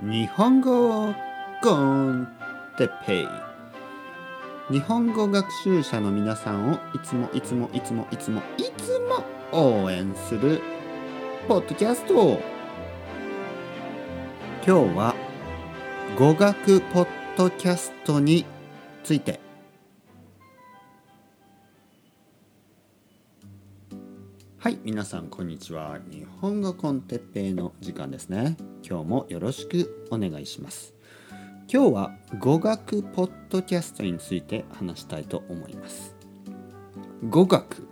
日本語コンテペイ。日本語学習者の皆さんをいつもいつもいつもいつもいつも応援するポッドキャスト今日は語学ポッドキャストについてはい皆さんこんにちは。日本語コンテッペイの時間ですね。今日もよろしくお願いします。今日は語学ポッドキャストについて話したいと思います。語学。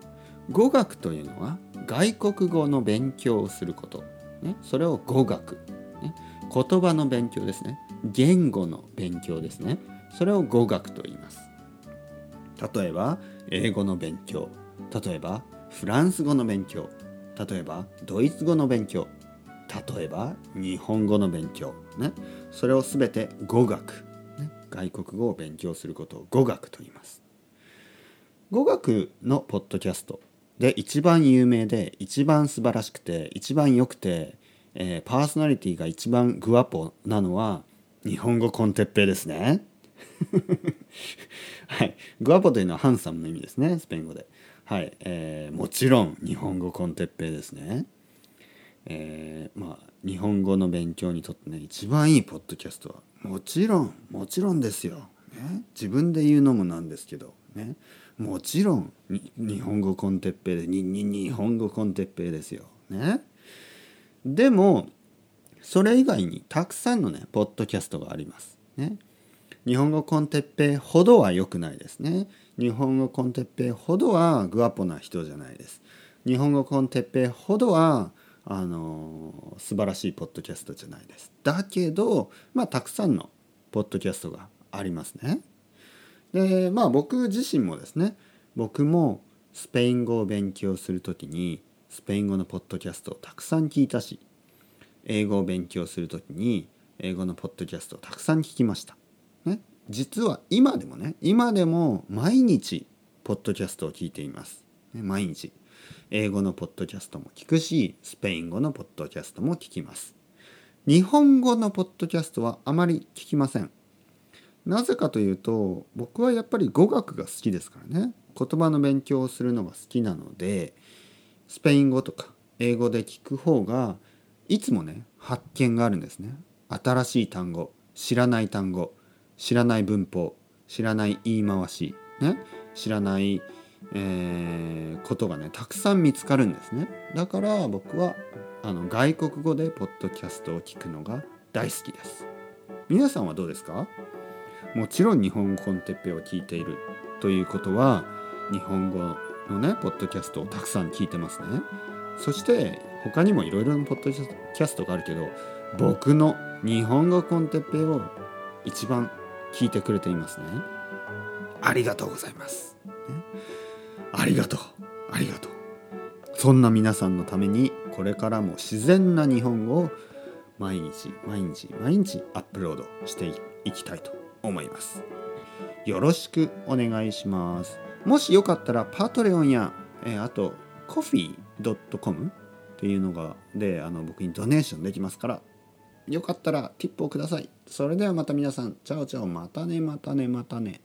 語学というのは外国語の勉強をすること、ね、それを語学、ね、言葉の勉強ですね。言語の勉強ですね。それを語学と言います。例えば英語の勉強。例えばフランス語の勉強。例えばドイツ語の勉強。例えば日本語の勉強。ね。それを全て語学、ね、外国語を勉強することを語学と言います。語学のポッドキャストで一番有名で一番素晴らしくて一番良くて、えー、パーソナリティが一番グアポなのは日本語コンテッペですね。グアポというのはハンサムの意味ですねスペイン語ではい、えー、もちろん日本語コンテッペイですね。えー、まあ日本語の勉強にとってね一番いいポッドキャストはもちろんもちろんですよ。ね、自分で言うのもなんですけどねもちろん日本語コンテッペイでにに日本語コンテッペイですよ。ね。でもそれ以外にたくさんのねポッドキャストがあります。ね。日本語コンテッペイほどは良くないですね。日本語コンテッペイほどはグアポな人じゃないです。日本語コンテッペイほどはあの素晴らしいポッドキャストじゃないです。だけど、まあ、たくさんのポッドキャストがありますね。でまあ僕自身もですね僕もスペイン語を勉強する時にスペイン語のポッドキャストをたくさん聞いたし英語を勉強する時に英語のポッドキャストをたくさん聞きました。実は今でもね今でも毎日ポッドキャストを聞いています、ね、毎日。英語のポッドキャストも聞くしスペイン語のポッドキャストも聞きます。日本語のポッドキャストはあまり聞きません。なぜかというと僕はやっぱり語学が好きですからね。言葉の勉強をするのが好きなのでスペイン語とか英語で聞く方がいつもね発見があるんですね。新しい単語知らない単語。知らない文法知らない言い回し、ね、知らない、えー、ことがねたくさん見つかるんですね。だから僕はあの外国語でポッドキャストを聞くのが大好きです。皆さんはどうですか？もちろん日本語コンテッペを聞いているということは日本語のねポッドキャストをたくさん聞いてますね。そして他にもいろいろなポッドキャストがあるけど僕の日本語コンテッペを一番聞いてくれていますね。ありがとうございます、ね、ありがとう。ありがとう。そんな皆さんのためにこれからも自然な日本語を毎日毎日毎日アップロードしていきたいと思います。よろしくお願いします。もしよかったらパトレオンや、え、あとコフィー .com っていうのがであの僕にドネーションできますからよかったらティップをください。それではまた皆さん、チャオチャオ、またね、またね、またね。